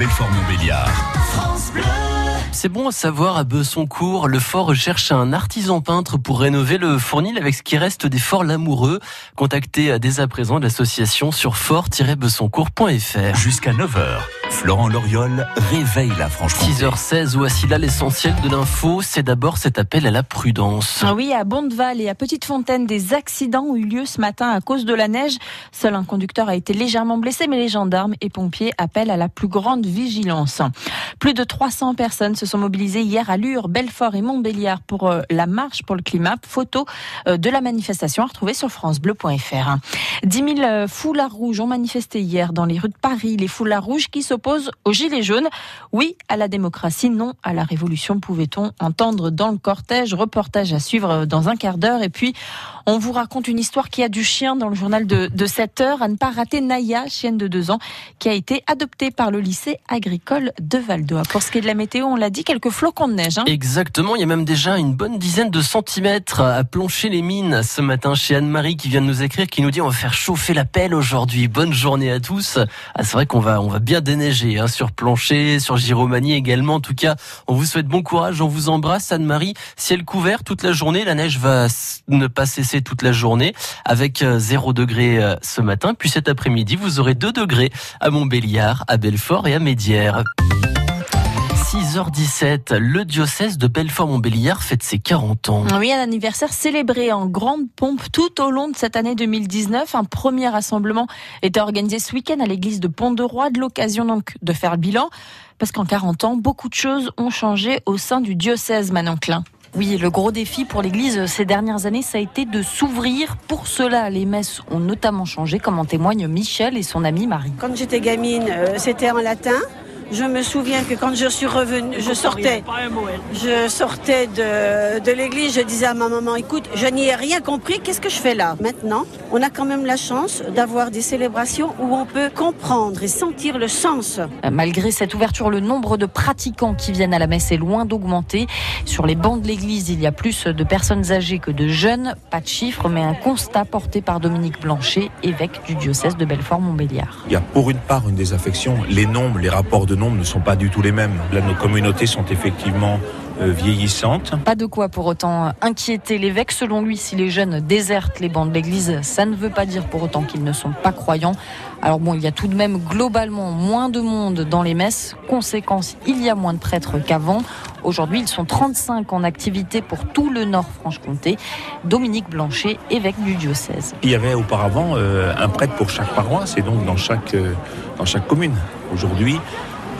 Belfort-Montbéliard. C'est bon à savoir à Besoncourt, le fort recherche un artisan peintre pour rénover le fournil avec ce qui reste des forts l'amoureux. Contactez dès à présent l'association sur fort-besoncourt.fr. Jusqu'à 9h, Florent Loriol réveille la Franche-Comté. 6h16, voici là l'essentiel de l'info. C'est d'abord cet appel à la prudence. Ah oui, à Bondeval et à Petite Fontaine, des accidents ont eu lieu ce matin à cause de la neige. Seul un conducteur a été légèrement blessé, mais les gendarmes et pompiers appellent à la plus grande vigilance. Plus de 300 personnes se sont mobilisées hier à Lure, Belfort et Montbéliard pour euh, la marche pour le climat. Photo euh, de la manifestation à retrouver sur francebleu.fr. 10 000 foulards rouges ont manifesté hier dans les rues de Paris. Les foulards rouges qui s'opposent aux gilets jaunes. Oui à la démocratie, non à la révolution, pouvait-on entendre dans le cortège. Reportage à suivre dans un quart d'heure. Et puis, on vous raconte une histoire qui a du chien dans le journal de, de 7 heures. À ne pas rater Naya, chienne de 2 ans, qui a été adoptée par le lycée agricole de Valdois. Pour ce qui est de la météo, on l'a dit, quelques flocons de neige. Hein. Exactement, il y a même déjà une bonne dizaine de centimètres à plancher les mines ce matin chez Anne-Marie qui vient de nous écrire, qui nous dit on va faire chauffer la pelle aujourd'hui. Bonne journée à tous. Ah, c'est vrai qu'on va, on va bien déneiger hein, sur plancher, sur Giromanie également. En tout cas, on vous souhaite bon courage, on vous embrasse Anne-Marie. Ciel couvert toute la journée, la neige va ne pas cesser toute la journée avec 0 degré euh, ce matin. Puis cet après-midi, vous aurez 2 degrés à Montbéliard, à Belfort et à Médières. 6h17, le diocèse de Belfort-Montbéliard fête ses 40 ans. Oui, un anniversaire célébré en grande pompe tout au long de cette année 2019. Un premier rassemblement était organisé ce week-end à l'église de Pont-de-Roi, de l'occasion donc de faire le bilan. Parce qu'en 40 ans, beaucoup de choses ont changé au sein du diocèse Manon Klein. Oui, le gros défi pour l'Église ces dernières années, ça a été de s'ouvrir. Pour cela, les messes ont notamment changé, comme en témoignent Michel et son amie Marie. Quand j'étais gamine, euh, c'était en latin. Je me souviens que quand je suis revenue, je sortais, je sortais de, de l'église, je disais à ma maman, écoute, je n'y ai rien compris, qu'est-ce que je fais là? Maintenant, on a quand même la chance d'avoir des célébrations où on peut comprendre et sentir le sens. Malgré cette ouverture, le nombre de pratiquants qui viennent à la messe est loin d'augmenter. Sur les bancs de l'église, il y a plus de personnes âgées que de jeunes. Pas de chiffres, mais un constat porté par Dominique Blanchet, évêque du diocèse de Belfort-Montbéliard. Il y a pour une part une désaffection. Les nombres, les rapports de nombres ne sont pas du tout les mêmes. Là, nos communautés sont effectivement euh, vieillissantes. Pas de quoi pour autant inquiéter l'évêque. Selon lui, si les jeunes désertent les bancs de l'église, ça ne veut pas dire pour autant qu'ils ne sont pas croyants. Alors bon, il y a tout de même globalement moins de monde dans les messes. Conséquence, il y a moins de prêtres qu'avant. Aujourd'hui, ils sont 35 en activité pour tout le Nord Franche-Comté. Dominique Blanchet, évêque du diocèse. Il y avait auparavant euh, un prêtre pour chaque paroisse et donc dans chaque, euh, dans chaque commune. Aujourd'hui,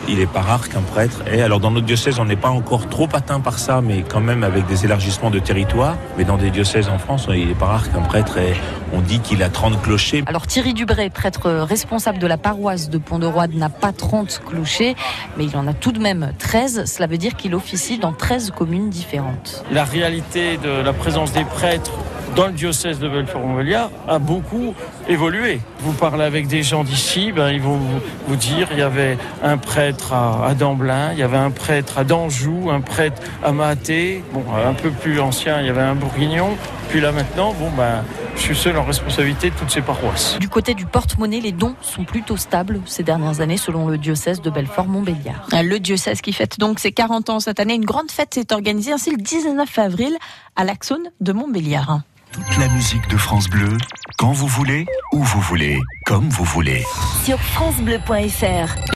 il est pas rare qu'un prêtre ait. Alors dans notre diocèse, on n'est pas encore trop atteint par ça, mais quand même avec des élargissements de territoire. Mais dans des diocèses en France, il n'est pas rare qu'un prêtre ait. On dit qu'il a 30 clochers. Alors Thierry Dubray, prêtre responsable de la paroisse de Pont-de-Roi, n'a pas 30 clochers, mais il en a tout de même 13. Cela veut dire qu'il officie dans 13 communes différentes. La réalité de la présence des prêtres dans le diocèse de Belfort-Montbéliard a beaucoup évolué. Vous parlez avec des gens d'ici, ben, ils vont vous, dire il y avait un prêtre à, à Damblin, il y avait un prêtre à Danjou, un prêtre à Maté, bon, un peu plus ancien, il y avait un Bourguignon. Puis là maintenant, bon, ben, je suis seul en responsabilité de toutes ces paroisses. Du côté du porte-monnaie, les dons sont plutôt stables ces dernières années selon le diocèse de Belfort-Montbéliard. Le diocèse qui fête donc ses 40 ans cette année, une grande fête s'est organisée ainsi le 19 avril à l'Axone de Montbéliard. Toute la musique de France Bleu, quand vous voulez, où vous voulez, comme vous voulez. Sur